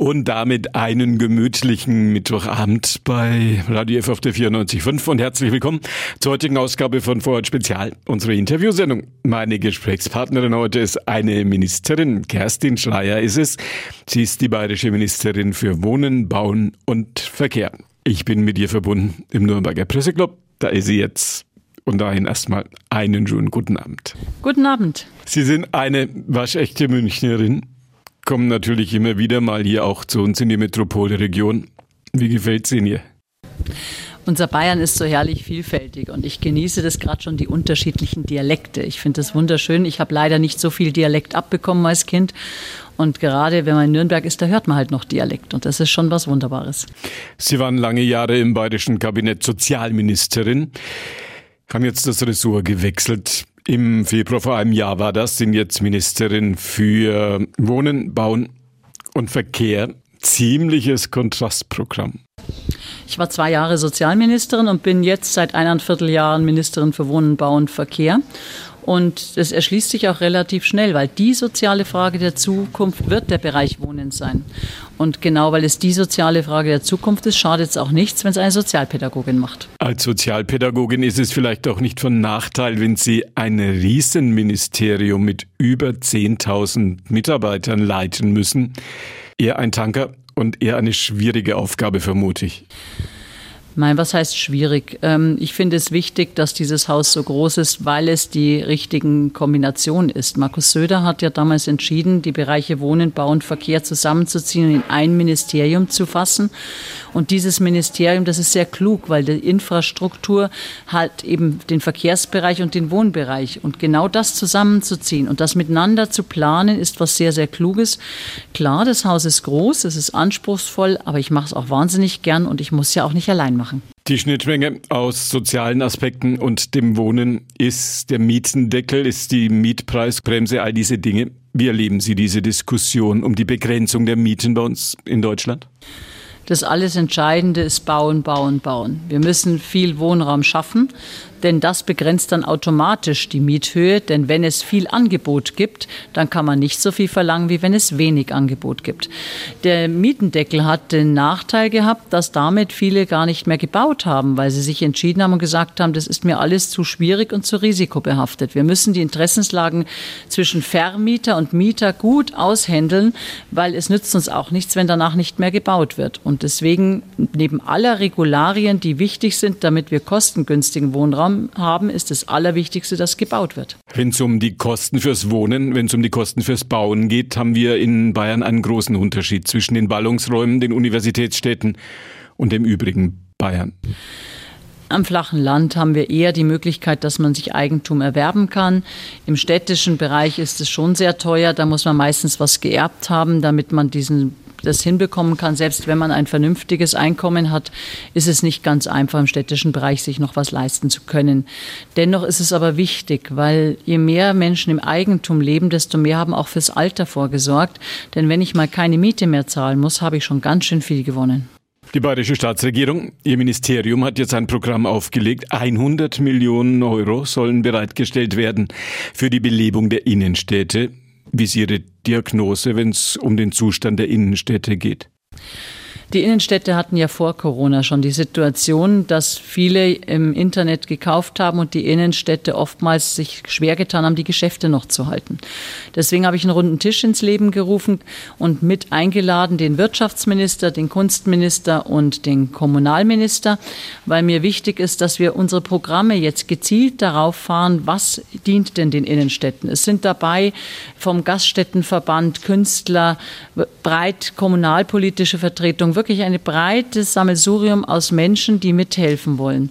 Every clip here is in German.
Und damit einen gemütlichen Mittwochabend bei Radio F auf der 94.5 und herzlich willkommen zur heutigen Ausgabe von Vorort Spezial, unsere Interviewsendung. Meine Gesprächspartnerin heute ist eine Ministerin, Kerstin Schleier ist es. Sie ist die bayerische Ministerin für Wohnen, Bauen und Verkehr. Ich bin mit ihr verbunden im Nürnberger Presseclub. Da ist sie jetzt und dahin erstmal einen schönen guten Abend. Guten Abend. Sie sind eine waschechte Münchnerin kommen natürlich immer wieder mal hier auch zu uns in die Metropolregion. Wie gefällt es Ihnen hier? Unser Bayern ist so herrlich vielfältig und ich genieße das gerade schon die unterschiedlichen Dialekte. Ich finde das wunderschön. Ich habe leider nicht so viel Dialekt abbekommen als Kind und gerade wenn man in Nürnberg ist, da hört man halt noch Dialekt und das ist schon was Wunderbares. Sie waren lange Jahre im bayerischen Kabinett Sozialministerin, haben jetzt das Ressort gewechselt. Im Februar vor einem Jahr war das, sind jetzt Ministerin für Wohnen, Bauen und Verkehr. Ziemliches Kontrastprogramm. Ich war zwei Jahre Sozialministerin und bin jetzt seit eineinviertel Jahren Ministerin für Wohnen, Bauen und Verkehr. Und das erschließt sich auch relativ schnell, weil die soziale Frage der Zukunft wird der Bereich Wohnen sein. Und genau weil es die soziale Frage der Zukunft ist, schadet es auch nichts, wenn es eine Sozialpädagogin macht. Als Sozialpädagogin ist es vielleicht auch nicht von Nachteil, wenn Sie ein Riesenministerium mit über 10.000 Mitarbeitern leiten müssen. Eher ein Tanker und eher eine schwierige Aufgabe, vermute ich. Nein, was heißt schwierig? Ähm, ich finde es wichtig, dass dieses Haus so groß ist, weil es die richtigen Kombinationen ist. Markus Söder hat ja damals entschieden, die Bereiche Wohnen, Bau und Verkehr zusammenzuziehen und in ein Ministerium zu fassen. Und dieses Ministerium, das ist sehr klug, weil die Infrastruktur hat eben den Verkehrsbereich und den Wohnbereich. Und genau das zusammenzuziehen und das miteinander zu planen, ist was sehr, sehr Kluges. Klar, das Haus ist groß, es ist anspruchsvoll, aber ich mache es auch wahnsinnig gern und ich muss ja auch nicht allein machen. Die Schnittmenge aus sozialen Aspekten und dem Wohnen ist der Mietendeckel, ist die Mietpreisbremse, all diese Dinge. Wie erleben Sie diese Diskussion um die Begrenzung der Mieten bei uns in Deutschland? Das alles Entscheidende ist bauen, bauen, bauen. Wir müssen viel Wohnraum schaffen, denn das begrenzt dann automatisch die Miethöhe. Denn wenn es viel Angebot gibt, dann kann man nicht so viel verlangen, wie wenn es wenig Angebot gibt. Der Mietendeckel hat den Nachteil gehabt, dass damit viele gar nicht mehr gebaut haben, weil sie sich entschieden haben und gesagt haben, das ist mir alles zu schwierig und zu risikobehaftet. Wir müssen die Interessenslagen zwischen Vermieter und Mieter gut aushändeln, weil es nützt uns auch nichts, wenn danach nicht mehr gebaut wird. Und deswegen, neben aller Regularien, die wichtig sind, damit wir kostengünstigen Wohnraum haben, ist das Allerwichtigste, dass gebaut wird. Wenn es um die Kosten fürs Wohnen, wenn es um die Kosten fürs Bauen geht, haben wir in Bayern einen großen Unterschied zwischen den Ballungsräumen, den Universitätsstädten und dem übrigen Bayern. Am flachen Land haben wir eher die Möglichkeit, dass man sich Eigentum erwerben kann. Im städtischen Bereich ist es schon sehr teuer. Da muss man meistens was geerbt haben, damit man diesen das hinbekommen kann. Selbst wenn man ein vernünftiges Einkommen hat, ist es nicht ganz einfach im städtischen Bereich, sich noch was leisten zu können. Dennoch ist es aber wichtig, weil je mehr Menschen im Eigentum leben, desto mehr haben auch fürs Alter vorgesorgt. Denn wenn ich mal keine Miete mehr zahlen muss, habe ich schon ganz schön viel gewonnen. Die bayerische Staatsregierung, ihr Ministerium hat jetzt ein Programm aufgelegt. 100 Millionen Euro sollen bereitgestellt werden für die Belebung der Innenstädte. Wie ist Ihre Diagnose, wenn es um den Zustand der Innenstädte geht? Die Innenstädte hatten ja vor Corona schon die Situation, dass viele im Internet gekauft haben und die Innenstädte oftmals sich schwer getan haben, die Geschäfte noch zu halten. Deswegen habe ich einen runden Tisch ins Leben gerufen und mit eingeladen den Wirtschaftsminister, den Kunstminister und den Kommunalminister, weil mir wichtig ist, dass wir unsere Programme jetzt gezielt darauf fahren, was dient denn den Innenstädten. Es sind dabei vom Gaststättenverband Künstler, breit kommunalpolitische Vertretung, wirklich ein breites Sammelsurium aus Menschen, die mithelfen wollen.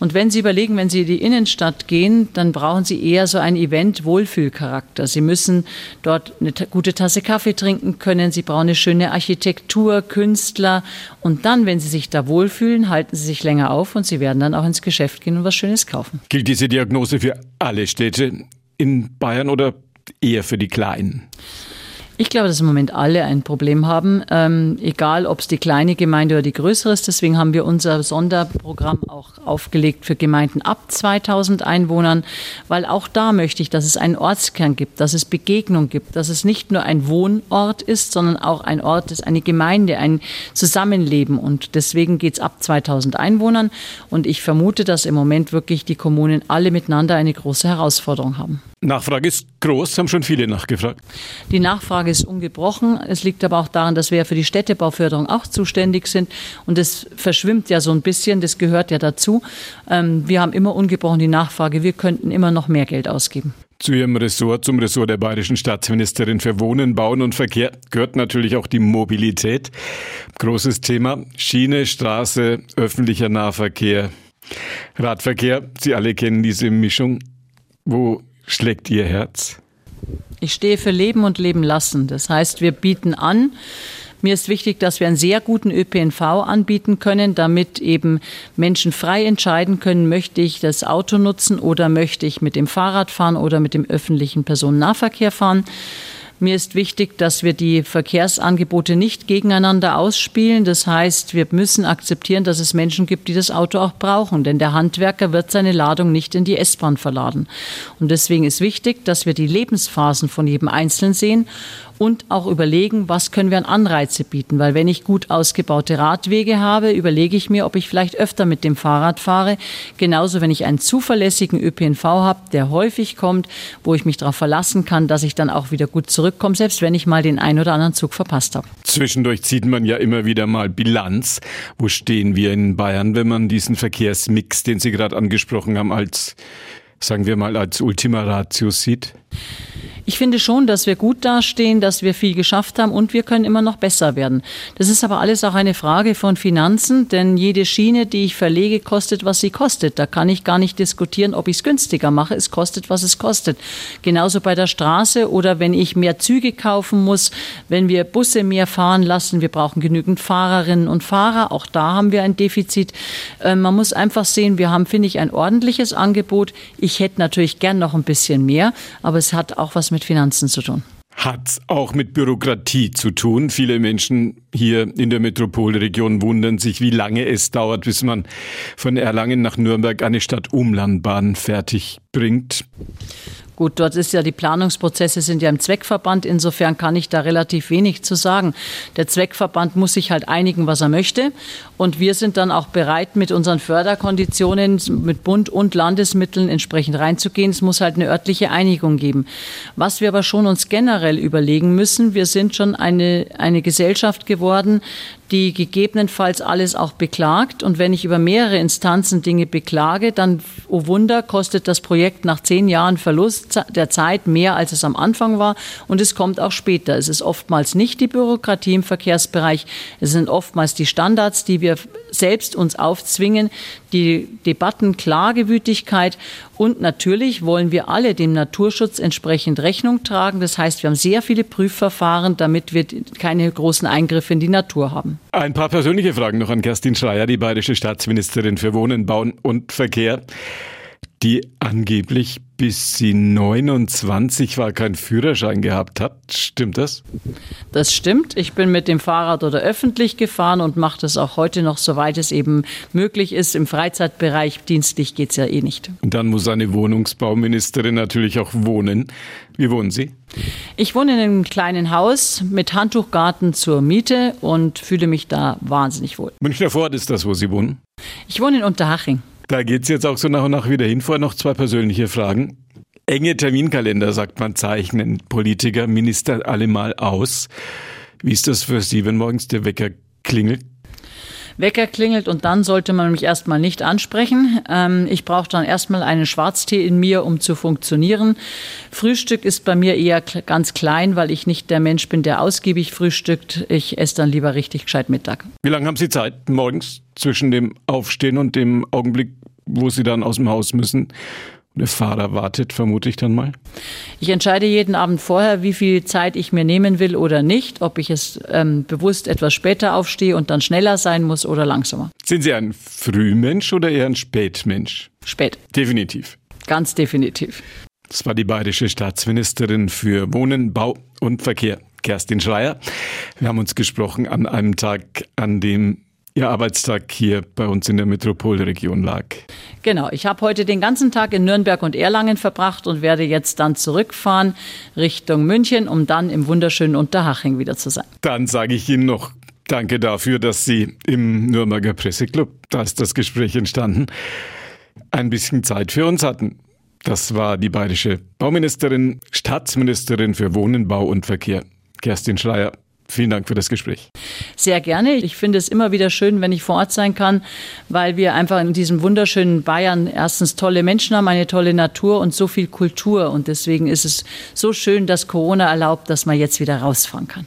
Und wenn Sie überlegen, wenn Sie in die Innenstadt gehen, dann brauchen Sie eher so ein Event-Wohlfühlcharakter. Sie müssen dort eine gute Tasse Kaffee trinken können. Sie brauchen eine schöne Architektur, Künstler. Und dann, wenn Sie sich da wohlfühlen, halten Sie sich länger auf und Sie werden dann auch ins Geschäft gehen und was Schönes kaufen. Gilt diese Diagnose für alle Städte in Bayern oder eher für die kleinen? Ich glaube, dass im Moment alle ein Problem haben, ähm, egal ob es die kleine Gemeinde oder die größere ist. Deswegen haben wir unser Sonderprogramm auch aufgelegt für Gemeinden ab 2000 Einwohnern, weil auch da möchte ich, dass es einen Ortskern gibt, dass es Begegnung gibt, dass es nicht nur ein Wohnort ist, sondern auch ein Ort ist, eine Gemeinde, ein Zusammenleben. Und deswegen geht es ab 2000 Einwohnern. Und ich vermute, dass im Moment wirklich die Kommunen alle miteinander eine große Herausforderung haben. Nachfrage ist groß, haben schon viele nachgefragt. Die Nachfrage ist ungebrochen. Es liegt aber auch daran, dass wir für die Städtebauförderung auch zuständig sind. Und das verschwimmt ja so ein bisschen, das gehört ja dazu. Ähm, wir haben immer ungebrochen die Nachfrage, wir könnten immer noch mehr Geld ausgeben. Zu Ihrem Ressort, zum Ressort der bayerischen Staatsministerin für Wohnen, Bauen und Verkehr gehört natürlich auch die Mobilität. Großes Thema. Schiene, Straße, öffentlicher Nahverkehr, Radverkehr. Sie alle kennen diese Mischung. Wo schlägt Ihr Herz? Ich stehe für Leben und Leben lassen. Das heißt, wir bieten an, mir ist wichtig, dass wir einen sehr guten ÖPNV anbieten können, damit eben Menschen frei entscheiden können, möchte ich das Auto nutzen oder möchte ich mit dem Fahrrad fahren oder mit dem öffentlichen Personennahverkehr fahren. Mir ist wichtig, dass wir die Verkehrsangebote nicht gegeneinander ausspielen. Das heißt, wir müssen akzeptieren, dass es Menschen gibt, die das Auto auch brauchen. Denn der Handwerker wird seine Ladung nicht in die S-Bahn verladen. Und deswegen ist wichtig, dass wir die Lebensphasen von jedem Einzelnen sehen und auch überlegen, was können wir an Anreize bieten. Weil wenn ich gut ausgebaute Radwege habe, überlege ich mir, ob ich vielleicht öfter mit dem Fahrrad fahre. Genauso, wenn ich einen zuverlässigen ÖPNV habe, der häufig kommt, wo ich mich darauf verlassen kann, dass ich dann auch wieder gut zurückkomme, selbst wenn ich mal den einen oder anderen Zug verpasst habe. Zwischendurch zieht man ja immer wieder mal Bilanz. Wo stehen wir in Bayern, wenn man diesen Verkehrsmix, den Sie gerade angesprochen haben, als, sagen wir mal, als Ultima Ratio sieht? Ich finde schon, dass wir gut dastehen, dass wir viel geschafft haben und wir können immer noch besser werden. Das ist aber alles auch eine Frage von Finanzen, denn jede Schiene, die ich verlege, kostet, was sie kostet. Da kann ich gar nicht diskutieren, ob ich es günstiger mache. Es kostet, was es kostet. Genauso bei der Straße oder wenn ich mehr Züge kaufen muss, wenn wir Busse mehr fahren lassen. Wir brauchen genügend Fahrerinnen und Fahrer. Auch da haben wir ein Defizit. Ähm, man muss einfach sehen, wir haben, finde ich, ein ordentliches Angebot. Ich hätte natürlich gern noch ein bisschen mehr, aber es hat auch was mit Finanzen zu tun hat auch mit Bürokratie zu tun. Viele Menschen hier in der Metropolregion wundern sich, wie lange es dauert, bis man von Erlangen nach Nürnberg eine Stadt-Umlandbahn fertig bringt. Gut, dort ist ja die Planungsprozesse sind ja im Zweckverband. Insofern kann ich da relativ wenig zu sagen. Der Zweckverband muss sich halt einigen, was er möchte. Und wir sind dann auch bereit, mit unseren Förderkonditionen, mit Bund und Landesmitteln entsprechend reinzugehen. Es muss halt eine örtliche Einigung geben. Was wir aber schon uns generell überlegen müssen, wir sind schon eine, eine Gesellschaft geworden, die gegebenenfalls alles auch beklagt. Und wenn ich über mehrere Instanzen Dinge beklage, dann, oh Wunder, kostet das Projekt nach zehn Jahren Verlust der Zeit mehr, als es am Anfang war. Und es kommt auch später. Es ist oftmals nicht die Bürokratie im Verkehrsbereich. Es sind oftmals die Standards, die wir selbst uns aufzwingen, die Debatten, Klagewütigkeit. Und natürlich wollen wir alle dem Naturschutz entsprechend Rechnung tragen. Das heißt, wir haben sehr viele Prüfverfahren, damit wir keine großen Eingriffe in die Natur haben. Ein paar persönliche Fragen noch an Kerstin Schreier, die bayerische Staatsministerin für Wohnen, Bauen und Verkehr die angeblich bis sie 29 war keinen Führerschein gehabt hat. Stimmt das? Das stimmt. Ich bin mit dem Fahrrad oder öffentlich gefahren und mache das auch heute noch, soweit es eben möglich ist. Im Freizeitbereich dienstlich geht es ja eh nicht. Und dann muss eine Wohnungsbauministerin natürlich auch wohnen. Wie wohnen Sie? Ich wohne in einem kleinen Haus mit Handtuchgarten zur Miete und fühle mich da wahnsinnig wohl. Münchner Fort ist das, wo Sie wohnen? Ich wohne in Unterhaching. Da geht es jetzt auch so nach und nach wieder hin. Vorher noch zwei persönliche Fragen. Enge Terminkalender, sagt man, zeichnen Politiker, Minister alle mal aus. Wie ist das für Sie, wenn morgens der Wecker klingelt? Wecker klingelt und dann sollte man mich erstmal nicht ansprechen. Ähm, ich brauche dann erstmal einen Schwarztee in mir, um zu funktionieren. Frühstück ist bei mir eher ganz klein, weil ich nicht der Mensch bin, der ausgiebig frühstückt. Ich esse dann lieber richtig gescheit Mittag. Wie lange haben Sie Zeit morgens zwischen dem Aufstehen und dem Augenblick, wo Sie dann aus dem Haus müssen? Der Fahrer wartet, vermute ich dann mal. Ich entscheide jeden Abend vorher, wie viel Zeit ich mir nehmen will oder nicht, ob ich es ähm, bewusst etwas später aufstehe und dann schneller sein muss oder langsamer. Sind Sie ein Frühmensch oder eher ein Spätmensch? Spät. Definitiv. Ganz definitiv. Das war die bayerische Staatsministerin für Wohnen, Bau und Verkehr, Kerstin Schreier. Wir haben uns gesprochen an einem Tag, an dem Ihr Arbeitstag hier bei uns in der Metropolregion lag. Genau, ich habe heute den ganzen Tag in Nürnberg und Erlangen verbracht und werde jetzt dann zurückfahren Richtung München, um dann im wunderschönen Unterhaching wieder zu sein. Dann sage ich Ihnen noch Danke dafür, dass Sie im Nürnberger Presseclub, da ist das Gespräch entstanden, ein bisschen Zeit für uns hatten. Das war die bayerische Bauministerin, Staatsministerin für Wohnen, Bau und Verkehr, Kerstin Schreier. Vielen Dank für das Gespräch. Sehr gerne. Ich finde es immer wieder schön, wenn ich vor Ort sein kann, weil wir einfach in diesem wunderschönen Bayern erstens tolle Menschen haben, eine tolle Natur und so viel Kultur. Und deswegen ist es so schön, dass Corona erlaubt, dass man jetzt wieder rausfahren kann.